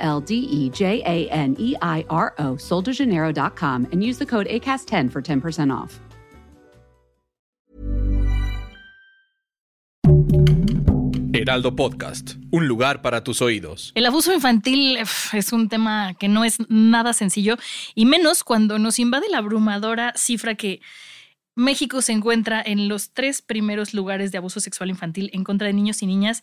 L D E J A N E I R O, soldejaneiro.com, and use the code ACAST10 for 10% off. Heraldo Podcast, un lugar para tus oídos. El abuso infantil es un tema que no es nada sencillo, y menos cuando nos invade la abrumadora cifra que México se encuentra en los tres primeros lugares de abuso sexual infantil en contra de niños y niñas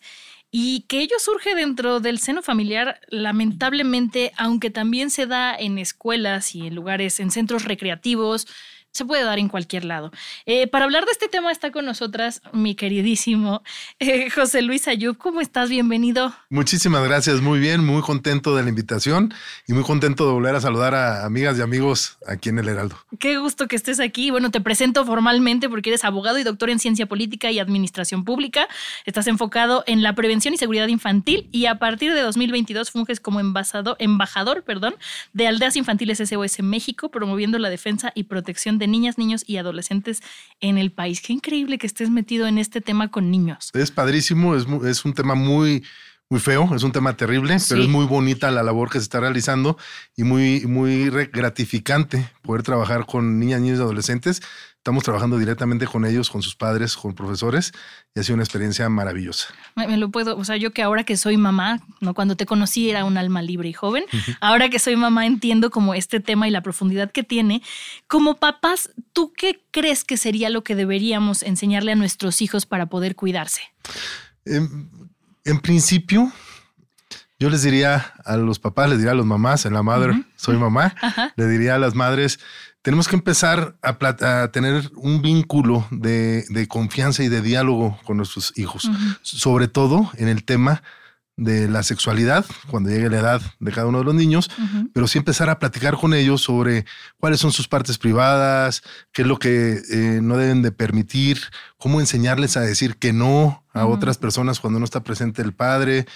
y que ello surge dentro del seno familiar, lamentablemente, aunque también se da en escuelas y en lugares, en centros recreativos, se puede dar en cualquier lado. Eh, para hablar de este tema está con nosotras mi queridísimo eh, José Luis Ayub. ¿Cómo estás? Bienvenido. Muchísimas gracias, muy bien, muy contento de la invitación y muy contento de volver a saludar a amigas y amigos aquí en el Heraldo. Qué gusto que estés aquí. Bueno, te presento formalmente porque eres abogado y doctor en ciencia política y administración pública. Estás enfocado en la prevención y seguridad infantil y a partir de 2022 funges como embajador, embajador perdón, de Aldeas Infantiles SOS México, promoviendo la defensa y protección de niñas, niños y adolescentes en el país. Qué increíble que estés metido en este tema con niños. Es padrísimo, es, un tema muy, muy feo, es un tema terrible, pero Sí. es muy bonita la labor que se está realizando y muy, muy gratificante poder trabajar con niñas, niños y adolescentes. Estamos trabajando directamente con ellos, con sus padres, con profesores y ha sido una experiencia maravillosa. Me, me lo puedo, o sea, yo que ahora que soy mamá, no cuando te conocí era un alma libre y joven, ahora que soy mamá entiendo como este tema y la profundidad que tiene. Como papás, ¿tú qué crees que sería lo que deberíamos enseñarle a nuestros hijos para poder cuidarse? En, en principio, yo les diría a los papás, les diría a los mamás, en la madre, soy mamá, le diría a las madres, tenemos que empezar a, tener un vínculo de, de confianza y de diálogo con nuestros hijos, sobre todo en el tema de la sexualidad, cuando llegue la edad de cada uno de los niños, pero sí empezar a platicar con ellos sobre cuáles son sus partes privadas, qué es lo que eh, no deben de permitir, cómo enseñarles a decir que no a otras personas cuando no está presente el padre,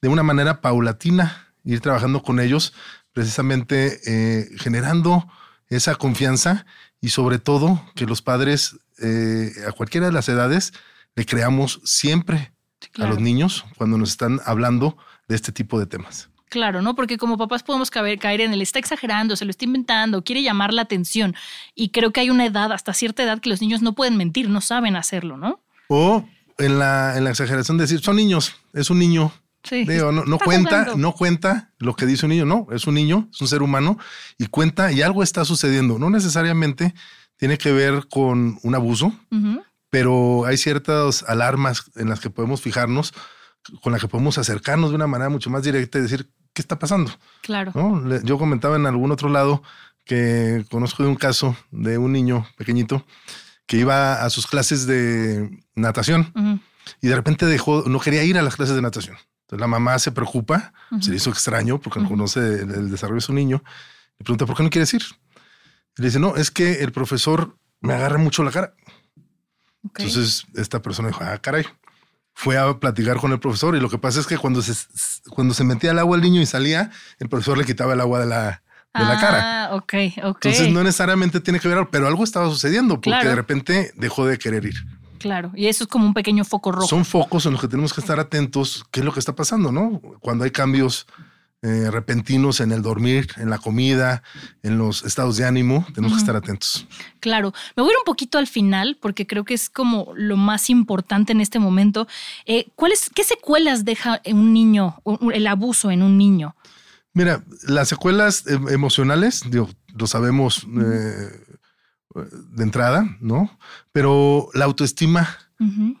de una manera paulatina, ir trabajando con ellos, precisamente eh, generando esa confianza y sobre todo que los padres eh, a cualquiera de las edades le creamos siempre a los niños cuando nos están hablando de este tipo de temas. Claro, ¿no? Porque como papás podemos caer, caer en el está exagerando, se lo está inventando, quiere llamar la atención. Y creo que hay una edad, hasta cierta edad, que los niños no pueden mentir, no saben hacerlo, ¿no? O en la, en la exageración de decir, son niños, es un niño. Sí. Digo, no, no cuenta, no cuenta lo que dice un niño, no, es un niño, es un ser humano y cuenta y algo está sucediendo. No necesariamente tiene que ver con un abuso, pero hay ciertas alarmas en las que podemos fijarnos, con las que podemos acercarnos de una manera mucho más directa y decir, ¿qué está pasando? Claro. Yo comentaba en algún otro lado que conozco de un caso de un niño pequeñito que iba a sus clases de natación y de repente dejó, no quería ir a las clases de natación. Entonces la mamá se preocupa, se le hizo extraño porque no conoce el, el desarrollo de su niño. Le pregunta, ¿por qué no quieres ir? Y le dice, no, es que el profesor me agarra mucho la cara. Entonces esta persona dijo, ah, caray. Fue a platicar con el profesor y lo que pasa es que cuando se, cuando se metía al agua el niño y salía, el profesor le quitaba el agua de la, de la cara. Ah, ok, ok. Entonces no necesariamente tiene que ver, pero algo estaba sucediendo porque Claro. de repente dejó de querer ir. Claro. Y eso es como un pequeño foco rojo. Son focos en los que tenemos que estar atentos. ¿Qué es lo que está pasando? No, cuando hay cambios eh, repentinos en el dormir, en la comida, en los estados de ánimo, tenemos que estar atentos. Claro, me voy a ir un poquito al final porque creo que es como lo más importante en este momento. Eh, ¿cuáles, ¿Qué secuelas deja un niño, el abuso en un niño? Mira, las secuelas em, emocionales, digo, lo sabemos eh, de entrada, ¿no? Pero la autoestima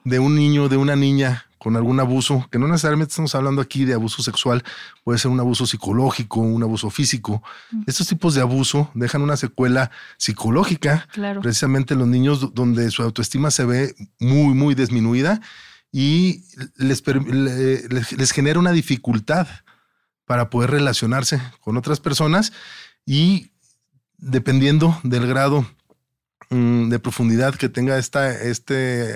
de un niño, de una niña con algún abuso, que no necesariamente estamos hablando aquí de abuso sexual, puede ser un abuso psicológico, un abuso físico. Estos tipos de abuso dejan una secuela psicológica, Claro. precisamente en los niños do- donde su autoestima se ve muy, muy disminuida y les genera una dificultad para poder relacionarse con otras personas y dependiendo del grado mm, de profundidad que tenga esta, este,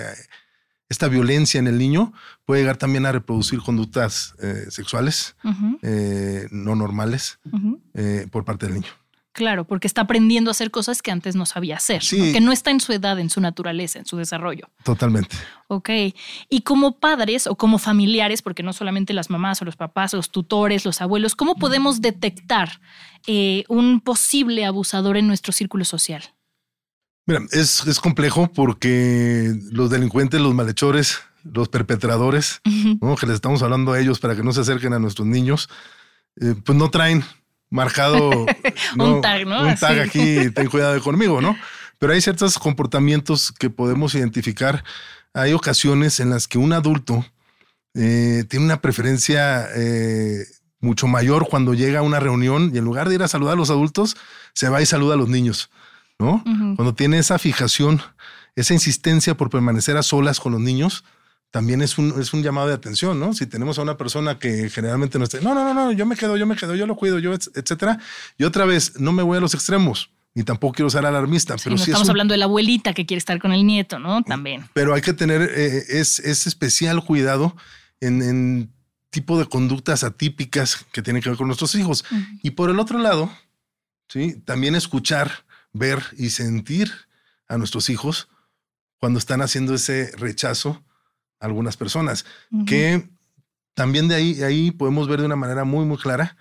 esta violencia en el niño, puede llegar también a reproducir conductas eh, sexuales eh, no normales eh, por parte del niño. Claro, porque está aprendiendo a hacer cosas que antes no sabía hacer, que no está en su edad, en su naturaleza, en su desarrollo. Totalmente. Ok. Y como padres o como familiares, porque no solamente las mamás o los papás, los tutores, los abuelos, ¿cómo podemos detectar eh, un posible abusador en nuestro círculo social? Mira, es, complejo porque los delincuentes, los malhechores, los perpetradores, que les estamos hablando a ellos para que no se acerquen a nuestros niños, eh, pues no traen marcado un tag, ¿no? Un tag aquí, ten cuidado conmigo, ¿no? Pero hay ciertos comportamientos que podemos identificar. Hay ocasiones en las que un adulto eh, tiene una preferencia eh, mucho mayor cuando llega a una reunión y en lugar de ir a saludar a los adultos, se va y saluda a los niños, ¿no? Cuando tiene esa fijación, esa insistencia por permanecer a solas con los niños, también es un, es un llamado de atención, ¿no? Si tenemos a una persona que generalmente no está, no, no, no, no, yo me quedo, yo me quedo, yo lo cuido, yo, etcétera. Y otra vez, no me voy a los extremos, ni tampoco quiero ser alarmista. pero no estamos hablando de la abuelita que quiere estar con el nieto, ¿no? También. Pero hay que tener eh, es, especial cuidado en, tipo de conductas atípicas que tienen que ver con nuestros hijos. Y por el otro lado, ¿sí? también escuchar, ver y sentir a nuestros hijos cuando están haciendo ese rechazo algunas personas, que también de ahí, ahí podemos ver de una manera muy, muy clara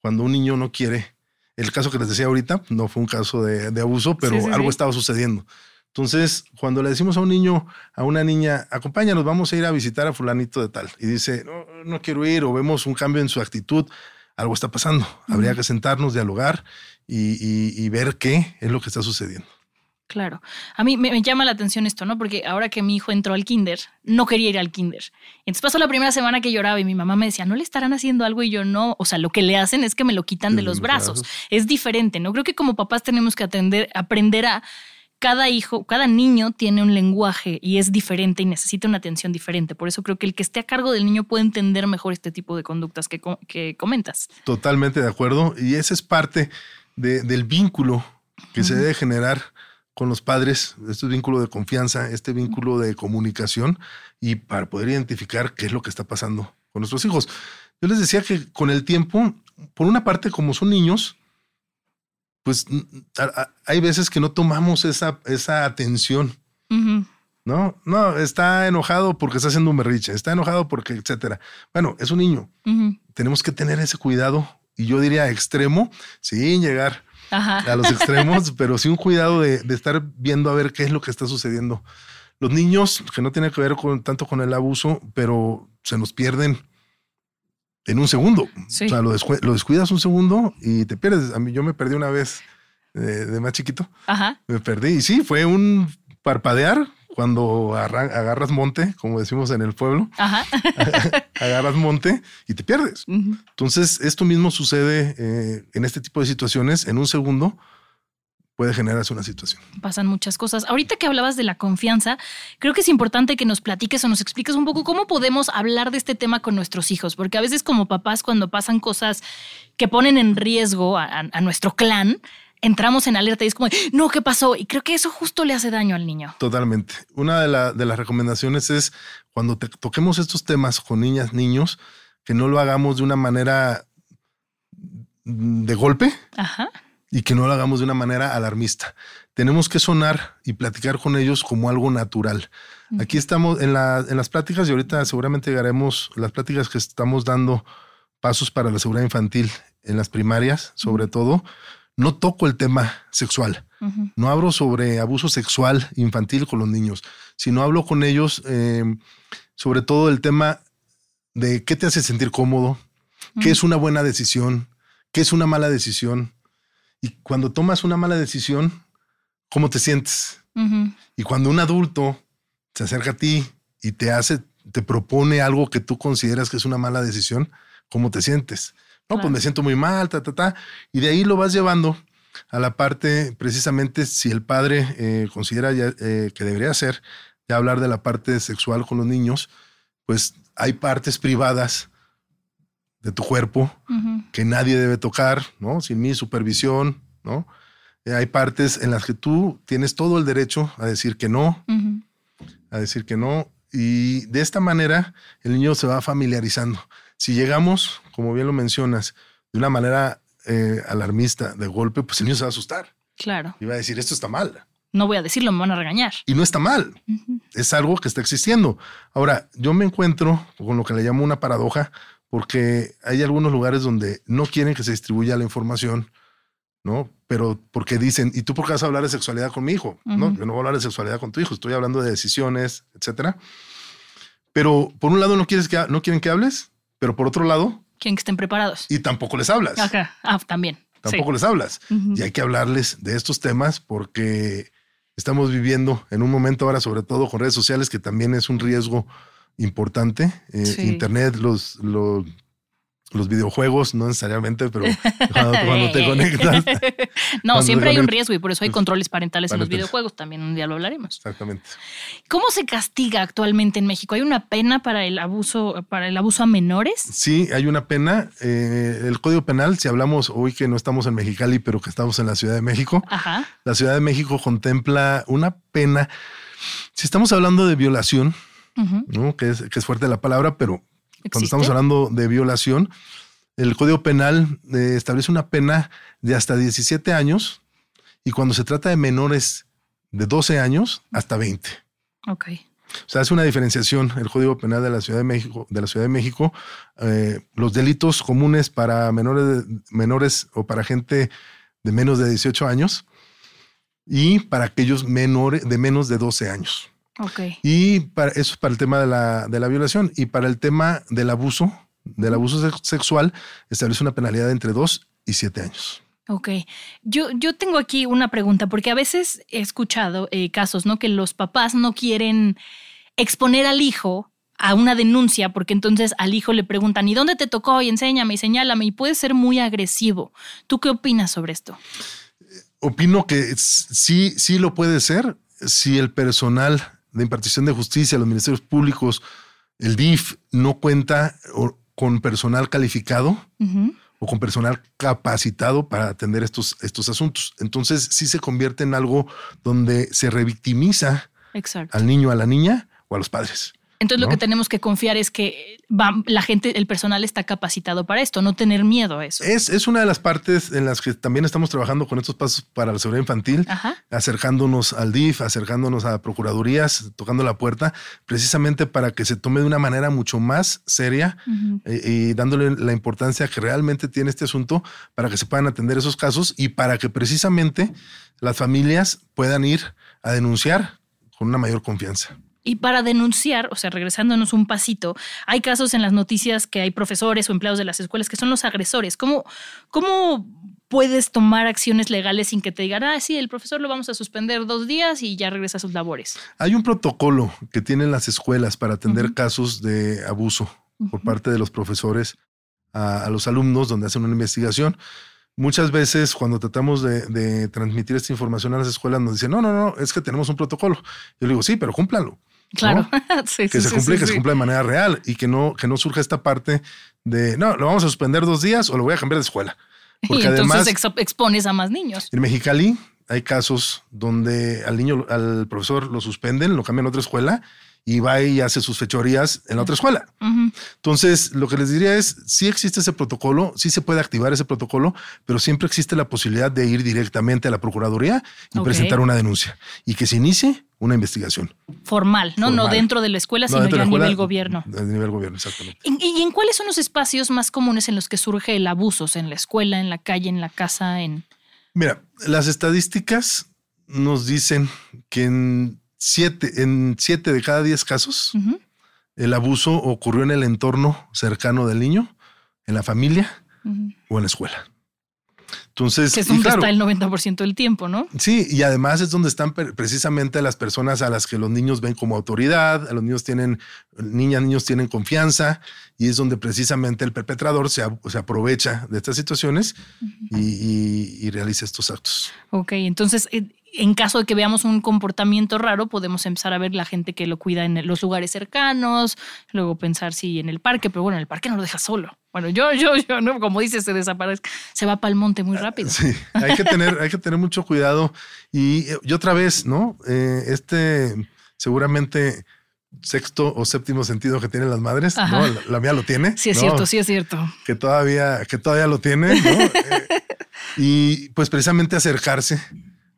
cuando un niño no quiere. El caso que les decía ahorita no fue un caso de, abuso, pero algo estaba sucediendo. Entonces, cuando le decimos a un niño, a una niña, acompáñanos, vamos a ir a visitar a fulanito de tal, y dice, no, no quiero ir, o vemos un cambio en su actitud, algo está pasando. Habría que sentarnos, dialogar y ver qué es lo que está sucediendo. Claro. A mí me, llama la atención esto, ¿no? Porque ahora que mi hijo entró al kinder, no quería ir al kinder. Entonces pasó la primera semana que lloraba y mi mamá me decía, ¿no le estarán haciendo algo? Y yo no. O sea, lo que le hacen es que me lo quitan de los brazos. Es diferente, ¿no? Creo que como papás tenemos que atender, aprender a... Cada hijo, cada niño tiene un lenguaje y es diferente y necesita una atención diferente. Por eso creo que el que esté a cargo del niño puede entender mejor este tipo de conductas que, que comentas. Totalmente de acuerdo. Y esa es parte del vínculo que se debe generar con los padres, este vínculo de confianza, este vínculo de comunicación y para poder identificar qué es lo que está pasando con nuestros hijos. Yo les decía que con el tiempo, por una parte, como son niños, pues hay veces que no tomamos esa, esa atención. No, no, está enojado porque está haciendo un berriche, está enojado porque, etcétera. Bueno, es un niño. Tenemos que tener ese cuidado y yo diría extremo, sin llegar a los extremos, pero sí un cuidado de, estar viendo a ver qué es lo que está sucediendo. Los niños, que no tiene que ver con, tanto con el abuso, pero se nos pierden en un segundo. O sea, lo, descuidas un segundo y te pierdes. A mí yo me perdí una vez eh, de, más chiquito. Me perdí. Y sí, fue un parpadear cuando agarras monte, como decimos en el pueblo, agarras monte y te pierdes. Entonces, esto mismo sucede eh, en este tipo de situaciones. En un segundo puede generarse una situación. Pasan muchas cosas. Ahorita que hablabas de la confianza, creo que es importante que nos platiques o nos expliques un poco cómo podemos hablar de este tema con nuestros hijos, porque a veces como papás cuando pasan cosas que ponen en riesgo a nuestro clan, entramos en alerta y es como, no, ¿qué pasó? Y creo que eso justo le hace daño al niño. Totalmente. Una de, de las recomendaciones es cuando toquemos estos temas con niñas, niños, que no lo hagamos de una manera de golpe y que no lo hagamos de una manera alarmista. Tenemos que sonar y platicar con ellos como algo natural. Aquí estamos en, en las pláticas y ahorita seguramente llegaremos las pláticas que estamos dando pasos para la seguridad infantil en las primarias, sobre todo no toco el tema sexual. No hablo sobre abuso sexual infantil con los niños, sino hablo con ellos eh, sobre todo el tema de qué te hace sentir cómodo, qué es una buena decisión, qué es una mala decisión. Y cuando tomas una mala decisión, ¿cómo te sientes? Y cuando un adulto se acerca a ti y te hace, te propone algo que tú consideras que es una mala decisión, ¿cómo te sientes? No, pues me siento muy mal, ta, ta, ta. Y de ahí lo vas llevando a la parte, precisamente, si el padre eh, considera eh, que debería ser, de hablar de la parte sexual con los niños, pues hay partes privadas de tu cuerpo que nadie debe tocar, ¿no? Sin mi supervisión, ¿no? Eh, hay partes en las que tú tienes todo el derecho a decir que no, a decir que no, y de esta manera el niño se va familiarizando. Si llegamos, como bien lo mencionas, de una manera eh, alarmista, de golpe, pues el niño se va a asustar. Claro. Y va a decir, esto está mal. No voy a decirlo, me van a regañar. Y no está mal. Es algo que está existiendo. Ahora, yo me encuentro con lo que le llamo una paradoja, porque hay algunos lugares donde no quieren que se distribuya la información, ¿no? Pero porque dicen, ¿y tú por qué vas a hablar de sexualidad con mi hijo? No, yo no voy a hablar de sexualidad con tu hijo, estoy hablando de decisiones, etcétera. Pero por un lado no, quieres que, no quieren que hables, pero por otro lado... Quieren que estén preparados. Y tampoco les hablas. Ajá. Ah, también. Tampoco les hablas. Y hay que hablarles de estos temas porque estamos viviendo en un momento ahora, sobre todo con redes sociales, que también es un riesgo importante. Eh, Internet, los, los los videojuegos, no necesariamente, pero cuando, te conectas. no, siempre hay un riesgo y por eso hay controles parentales, en los videojuegos. También un día lo hablaremos. Exactamente. ¿Cómo se castiga actualmente en México? ¿Hay una pena para el abuso, para el abuso a menores? Sí, hay una pena. Eh, el Código Penal, si hablamos hoy que no estamos en Mexicali, pero que estamos en la Ciudad de México, la Ciudad de México contempla una pena. Si estamos hablando de violación, que, es, que es fuerte la palabra, pero cuando estamos hablando de violación, el Código Penal eh, establece una pena de hasta 17 años y cuando se trata de menores de 12 años, hasta 20. Ok. O sea, hace una diferenciación el Código Penal de la Ciudad de México, de la Ciudad de México, eh, los delitos comunes para menores, menores o para gente de menos de 18 años y para aquellos menores de menos de 12 años. Y para, eso es para el tema de la, de la violación. Y para el tema del abuso, del abuso sexual, establece una penalidad de entre dos y siete años. Ok, yo, yo tengo aquí una pregunta, porque a veces he escuchado eh, casos, ¿no? Que los papás no quieren exponer al hijo a una denuncia, porque entonces al hijo le preguntan, ¿y dónde te tocó? Y enséñame y señálame, y puede ser muy agresivo. ¿Tú qué opinas sobre esto? Opino que sí, sí lo puede ser si el personal de impartición de justicia, los ministerios públicos, el DIF no cuenta con personal calificado o con personal capacitado para atender estos, estos asuntos. Entonces sí se convierte en algo donde se revictimiza al niño, a la niña o a los padres. Entonces lo que tenemos que confiar es que la gente, el personal está capacitado para esto, no tener miedo a eso. Es, es una de las partes en las que también estamos trabajando con estos pasos para la seguridad infantil, acercándonos al DIF, acercándonos a procuradurías, tocando la puerta, precisamente para que se tome de una manera mucho más seria eh, y dándole la importancia que realmente tiene este asunto para que se puedan atender esos casos y para que precisamente las familias puedan ir a denunciar con una mayor confianza. Y para denunciar, o sea, regresándonos un pasito, hay casos en las noticias que hay profesores o empleados de las escuelas que son los agresores. ¿Cómo, cómo puedes tomar acciones legales sin que te digan, ah, sí, el profesor lo vamos a suspender dos días y ya regresa a sus labores? Hay un protocolo que tienen las escuelas para atender casos de abuso por parte de los profesores a, los alumnos donde hacen una investigación. Muchas veces cuando tratamos de, de, transmitir esta información a las escuelas nos dicen, no, no, no, es que tenemos un protocolo. Yo le digo, sí, pero cúmplanlo. Claro. que se cumpla que se cumpla de manera real y que no, que no surja esta parte de no, lo vamos a suspender dos días o lo voy a cambiar de escuela. Porque y entonces expones a más niños. En Mexicali hay casos donde al niño, al profesor lo suspenden, lo cambian a otra escuela y va y hace sus fechorías en la otra escuela. Entonces, lo que les diría es, sí existe ese protocolo, sí se puede activar ese protocolo, pero siempre existe la posibilidad de ir directamente a la Procuraduría y presentar una denuncia y que se inicie una investigación. Formal, ¿no? No dentro de la escuela, sino ya a nivel gobierno. A nivel gobierno, exactamente. ¿Y, en cuáles son los espacios más comunes en los que surge el abuso? ¿En la escuela, en la calle, en la casa? en Mira, las estadísticas nos dicen que en siete, en siete de cada diez casos, el abuso ocurrió en el entorno cercano del niño, en la familia o en la escuela. Entonces, que es donde está el 90% del tiempo, ¿no? Sí, y además es donde están precisamente las personas a las que los niños ven como autoridad, a los niños tienen, niñas, niños tienen confianza, y es donde precisamente el perpetrador se, se aprovecha de estas situaciones y, realiza estos actos. Ok, entonces, eh, en caso de que veamos un comportamiento raro, podemos empezar a ver la gente que lo cuida en los lugares cercanos, luego pensar si en el parque, pero bueno, en el parque no lo deja solo. Bueno, yo, yo, yo, ¿no? Como dices, se desaparece, se va para el monte muy rápido. Sí, hay que tener, hay que tener mucho cuidado. Y, y otra vez, ¿no? Eh, este seguramente sexto o séptimo sentido que tienen las madres, ¿no? La, mía lo tiene. Sí, es cierto, sí es cierto. Que todavía, que todavía lo tiene, ¿no? Eh, y pues precisamente acercarse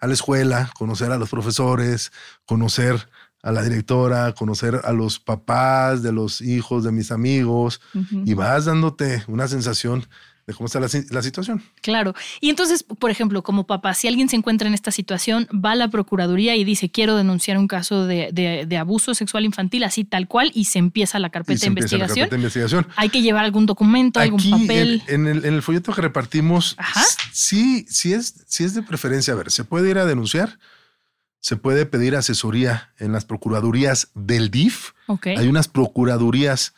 a la escuela, conocer a los profesores, conocer a la directora, conocer a los papás de los hijos de mis amigos y vas dándote una sensación de cómo está la, situación. Claro. Y entonces, por ejemplo, como papá, si alguien se encuentra en esta situación, va a la Procuraduría y dice, quiero denunciar un caso de, abuso sexual infantil, así tal cual, y se empieza la carpeta, de, investigación. Hay que llevar algún documento, algún papel. En, el, folleto que repartimos, sí, sí es, sí es de preferencia. A ver, se puede ir a denunciar, se puede pedir asesoría en las procuradurías del DIF. Hay unas procuradurías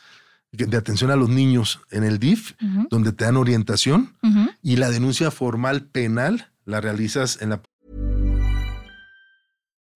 de atención a los niños en el DIF, donde te dan orientación y la denuncia formal penal la realizas en la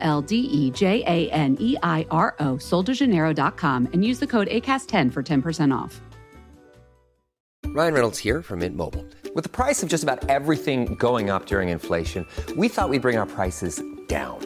L D E J A N E I R O, soldejaneiro.com, and use the code ACAST10 for 10% off. Ryan Reynolds here from Mint Mobile. With the price of just about everything going up during inflation, we thought we'd bring our prices down.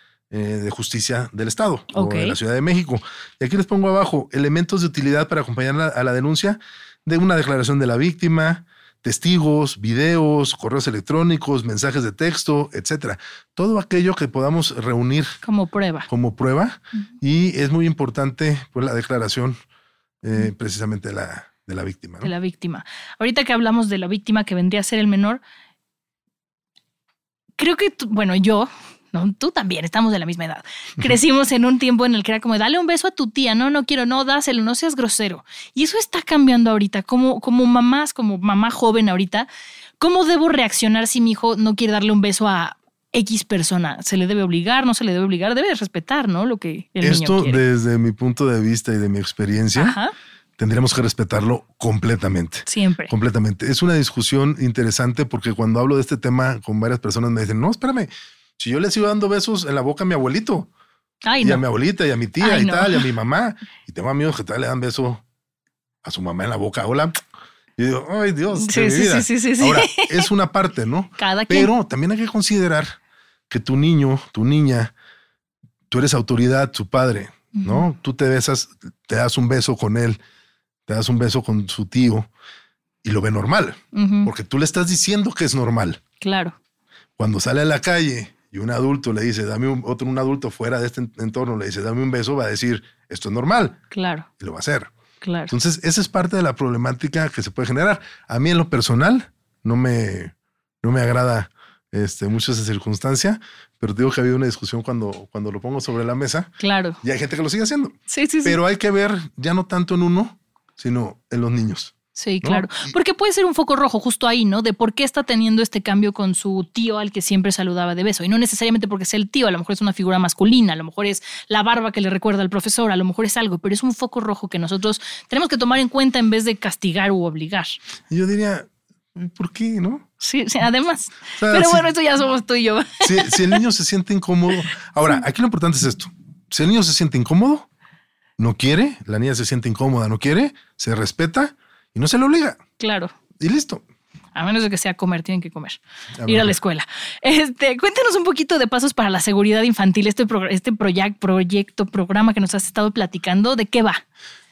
eh, de Justicia del Estado o de la Ciudad de México. Y aquí les pongo abajo elementos de utilidad para acompañar a la denuncia de una declaración de la víctima, testigos, videos, correos electrónicos, mensajes de texto, etcétera. Todo aquello que podamos reunir como prueba. Como prueba. Y es muy importante pues, la declaración eh, precisamente de la, de la víctima. De la víctima. Ahorita que hablamos de la víctima que vendría a ser el menor, creo que, bueno, yo ¿no? Tú también, estamos de la misma edad. Crecimos en un tiempo en el que era como, dale un beso a tu tía, no, no quiero, no, dáselo, no seas grosero. Y eso está cambiando ahorita, como, como mamás, como mamá joven ahorita, ¿cómo debo reaccionar si mi hijo no quiere darle un beso a X persona? ¿Se le debe obligar, no se le debe obligar? Debe respetar, ¿no? Lo que el Esto, niño quiere. desde mi punto de vista y de mi experiencia, tendríamos que respetarlo completamente. Siempre. Completamente. Es una discusión interesante porque cuando hablo de este tema con varias personas me dicen, no, espérame, si yo le sigo dando besos en la boca a mi abuelito, y a mi abuelita, y a mi tía, y tal, y a mi mamá, y tengo amigos que tal le dan beso a su mamá en la boca, hola. Y digo, ay Dios, sí, sí, sí, sí, Ahora, es una parte, ¿no? Cada Pero también hay que considerar que tu niño, tu niña, tú eres autoridad, su padre, ¿no? Tú te besas, te das un beso con él, te das un beso con su tío y lo ve normal, porque tú le estás diciendo que es normal. Claro. Cuando sale a la calle y un adulto le dice, dame un, otro, un adulto fuera de este entorno le dice, dame un beso, va a decir, esto es normal. Claro. Y lo va a hacer. Claro. Entonces, esa es parte de la problemática que se puede generar. A mí en lo personal no me, no me agrada este, mucho esa circunstancia, pero digo que ha habido una discusión cuando, cuando lo pongo sobre la mesa. Claro. Y hay gente que lo sigue haciendo. Sí, sí, sí. Pero hay que ver ya no tanto en uno, sino en los niños. Sí, claro. Porque puede ser un foco rojo justo ahí, ¿no? De por qué está teniendo este cambio con su tío al que siempre saludaba de beso. Y no necesariamente porque sea el tío, a lo mejor es una figura masculina, a lo mejor es la barba que le recuerda al profesor, a lo mejor es algo, pero es un foco rojo que nosotros tenemos que tomar en cuenta en vez de castigar u obligar. yo diría, ¿por qué, no? Sí, sí además. pero bueno, esto ya somos tú y yo. Si, si el niño se siente incómodo. Ahora, aquí lo importante es esto. Si el niño se siente incómodo, no quiere, la niña se siente incómoda, no quiere, se respeta y no se le obliga. Claro. Y listo. A menos de que sea comer, tienen que comer. ir a la escuela. Este, cuéntanos un poquito de pasos para la seguridad infantil, este, este proyecto, programa que nos has estado platicando, ¿de qué va?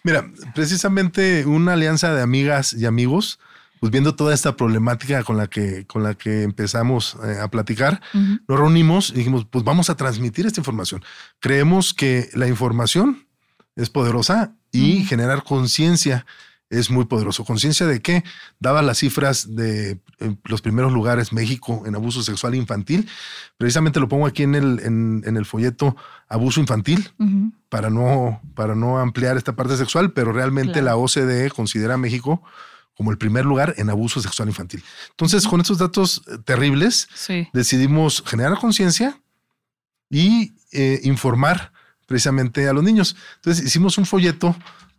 Mira, precisamente una alianza de amigas y amigos, pues viendo toda esta problemática con la que, con la que empezamos eh, a platicar, nos reunimos y dijimos, pues vamos a transmitir esta información. Creemos que la información es poderosa y generar conciencia es muy poderoso. Conciencia de que, daba las cifras de los primeros lugares, México en abuso sexual infantil, precisamente lo pongo aquí en el, en, el folleto abuso infantil, para, no, para no ampliar esta parte sexual, pero realmente la OCDE considera a México como el primer lugar en abuso sexual infantil. Entonces, con estos datos eh, terribles, decidimos generar conciencia y eh, informar precisamente a los niños. Entonces, hicimos un folleto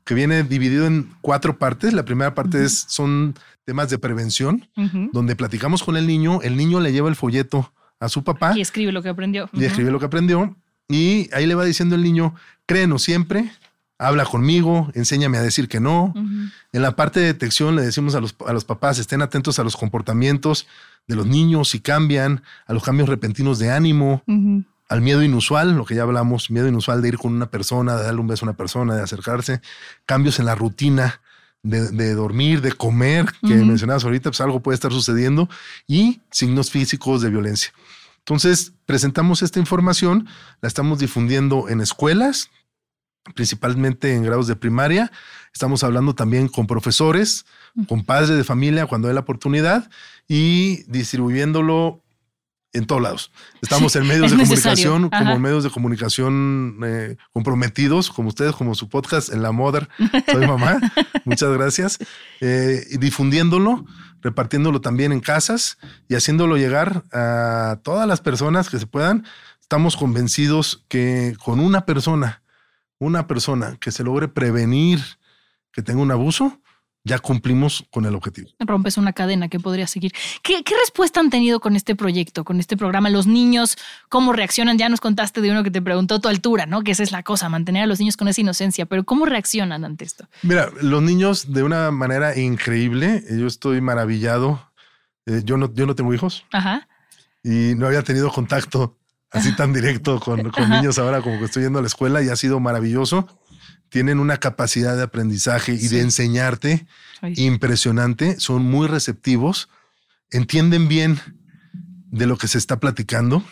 que viene dividido en cuatro partes. La primera parte es, son temas de prevención, donde platicamos con el niño, el niño le lleva el folleto a su papá. Y escribe lo que aprendió. Y escribe lo que aprendió. Y ahí le va diciendo el niño, créenos siempre, habla conmigo, enséñame a decir que no. En la parte de detección le decimos a los, a los papás, estén atentos a los comportamientos de los niños, si cambian, a los cambios repentinos de ánimo, al miedo inusual, lo que ya hablamos, miedo inusual de ir con una persona, de darle un beso a una persona, de acercarse, cambios en la rutina de, dormir, de comer, que mencionabas ahorita, pues algo puede estar sucediendo, y signos físicos de violencia. Entonces, presentamos esta información, la estamos difundiendo en escuelas, principalmente en grados de primaria. Estamos hablando también con profesores, con padres de familia cuando hay la oportunidad y distribuyéndolo en todos lados. Estamos en medios de comunicación, como medios de comunicación eh, comprometidos, como ustedes, como su podcast en la Mother. Soy mamá. Muchas gracias. Eh, y difundiéndolo, repartiéndolo también en casas y haciéndolo llegar a todas las personas que se puedan. Estamos convencidos que con una persona, una persona que se logre prevenir que tenga un abuso, ya cumplimos con el objetivo. Rompes una cadena que podría seguir. ¿Qué, respuesta han tenido con este proyecto, con este programa? Los niños, ¿cómo reaccionan? Ya nos contaste de uno que te preguntó tu altura, ¿no? Que esa es la cosa, mantener a los niños con esa inocencia, pero ¿cómo reaccionan ante esto? Mira, los niños de una manera increíble, yo estoy maravillado. Eh, yo, no, yo no tengo hijos. Ajá. Y no había tenido contacto así tan directo con, con niños ahora como que estoy yendo a la escuela y ha sido maravilloso tienen una capacidad de aprendizaje y de enseñarte impresionante, son muy receptivos, entienden bien de lo que se está platicando,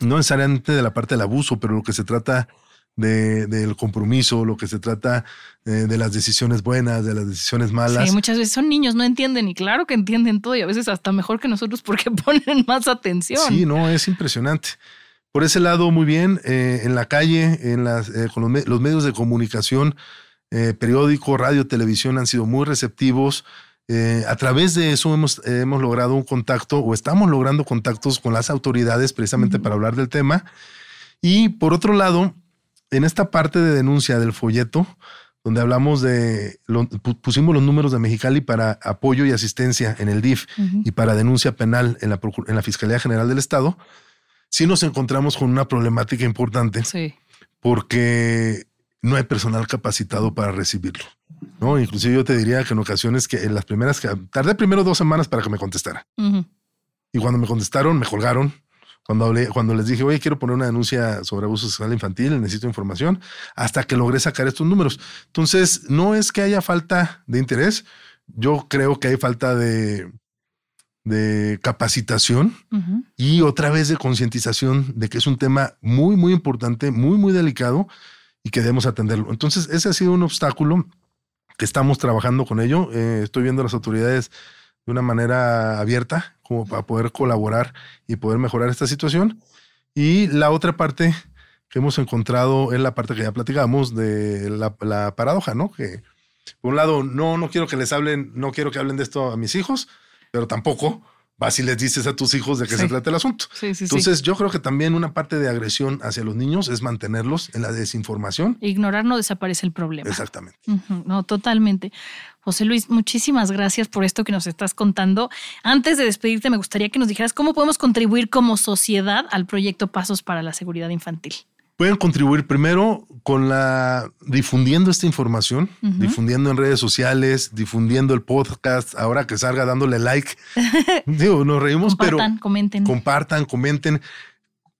no necesariamente de la parte del abuso, pero lo que se trata de, del compromiso, lo que se trata eh, de las decisiones buenas, de las decisiones malas. Sí, muchas veces son niños, no entienden y claro que entienden todo y a veces hasta mejor que nosotros porque ponen más atención. Sí, no, es impresionante. Por ese lado, muy bien, eh, en la calle, en las, eh, con los, medios de comunicación, eh, periódico, radio, televisión han sido muy receptivos. a través de eso hemos, hemos logrado un contacto o estamos logrando contactos con las autoridades precisamente para hablar del tema. Y por otro lado, en esta parte de denuncia del folleto, donde hablamos de, pusimos los números de Mexicali para apoyo y asistencia en el DIF y para denuncia penal en la, en la Fiscalía General del Estado, sí nos encontramos con una problemática importante. Sí. Porque no hay personal capacitado para recibirlo. ¿no? Inclusive yo te diría que en ocasiones que en las primeras que tardé primero dos semanas para que me contestara. Y cuando me contestaron, me colgaron. Cuando hablé, cuando les dije, oye, quiero poner una denuncia sobre abuso sexual infantil, necesito información, hasta que logré sacar estos números. Entonces, no es que haya falta de interés, yo creo que hay falta de, de capacitación y otra vez de concientización de que es un tema muy, muy importante, muy, muy delicado y que debemos atenderlo. Entonces, ese ha sido un obstáculo que estamos trabajando con ello. Eh, estoy viendo a las autoridades de una manera abierta como para poder colaborar y poder mejorar esta situación. Y la otra parte que hemos encontrado es la parte que ya platicamos de la, la paradoja, ¿no? Que por un lado, no, no quiero que les hablen, no quiero que hablen de esto a mis hijos, pero tampoco vas y les dices a tus hijos de qué se trata el asunto. Entonces, yo creo que también una parte de agresión hacia los niños es mantenerlos en la desinformación. Ignorar no desaparece el problema. Exactamente. No, totalmente. José Luis, muchísimas gracias por esto que nos estás contando. Antes de despedirte, me gustaría que nos dijeras cómo podemos contribuir como sociedad al proyecto Pasos para la Seguridad Infantil. Pueden contribuir primero con la difundiendo esta información, difundiendo en redes sociales, difundiendo el podcast, ahora que salga dándole like. Digo, nos reímos, pero comenten. compartan, comenten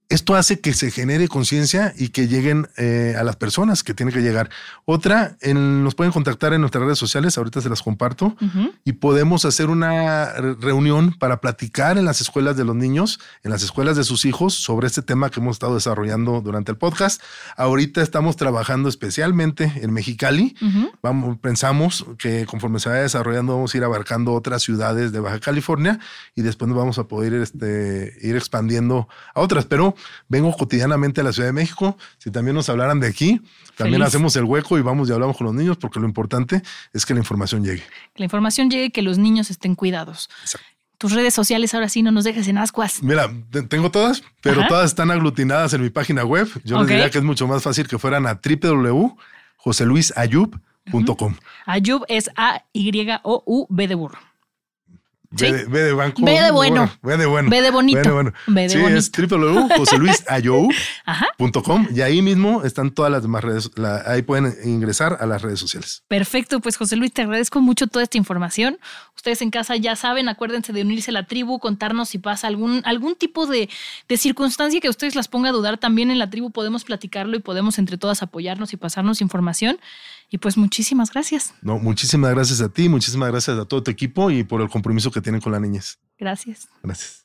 esto hace que se genere conciencia y que lleguen eh, a las personas que tienen que llegar. Otra, nos pueden contactar en nuestras redes sociales, ahorita se las comparto, y podemos hacer una reunión para platicar en las escuelas de los niños, en las escuelas de sus hijos, sobre este tema que hemos estado desarrollando durante el podcast. Ahorita estamos trabajando especialmente en Mexicali. Vamos, pensamos que conforme se vaya desarrollando, vamos a ir abarcando otras ciudades de Baja California y después nos vamos a poder este, ir expandiendo a otras. Pero vengo cotidianamente a la Ciudad de México. Si también nos hablaran de aquí, también hacemos el hueco y vamos y hablamos con los niños, porque lo importante es que la información llegue. Que la información llegue, que los niños estén cuidados. Tus redes sociales ahora sí no nos dejes en ascuas. Mira, tengo todas, pero todas están aglutinadas en mi página web. Yo les diría que es mucho más fácil que fueran a www.joseluisayub.com. Ayub es A-Y-O-U-B de burro. ¿Sí? Ve, de, ve, de, banco. Ve de bueno. Ve de bueno. Ve de bonito. Ve de bueno. Ve de sí, bonito. es www.joseluisayou.com y ahí mismo están todas las demás redes. La, ahí pueden ingresar a las redes sociales. Perfecto. Pues José Luis, te agradezco mucho toda esta información. Ustedes en casa ya saben, acuérdense de unirse a la tribu, contarnos si pasa algún, algún tipo de, de circunstancia que a ustedes las ponga a dudar. También en la tribu podemos platicarlo y podemos entre todas apoyarnos y pasarnos información. Y pues muchísimas gracias. No, muchísimas gracias a ti, muchísimas gracias a todo tu equipo y por el compromiso que tienen con la niñez. Gracias. Gracias.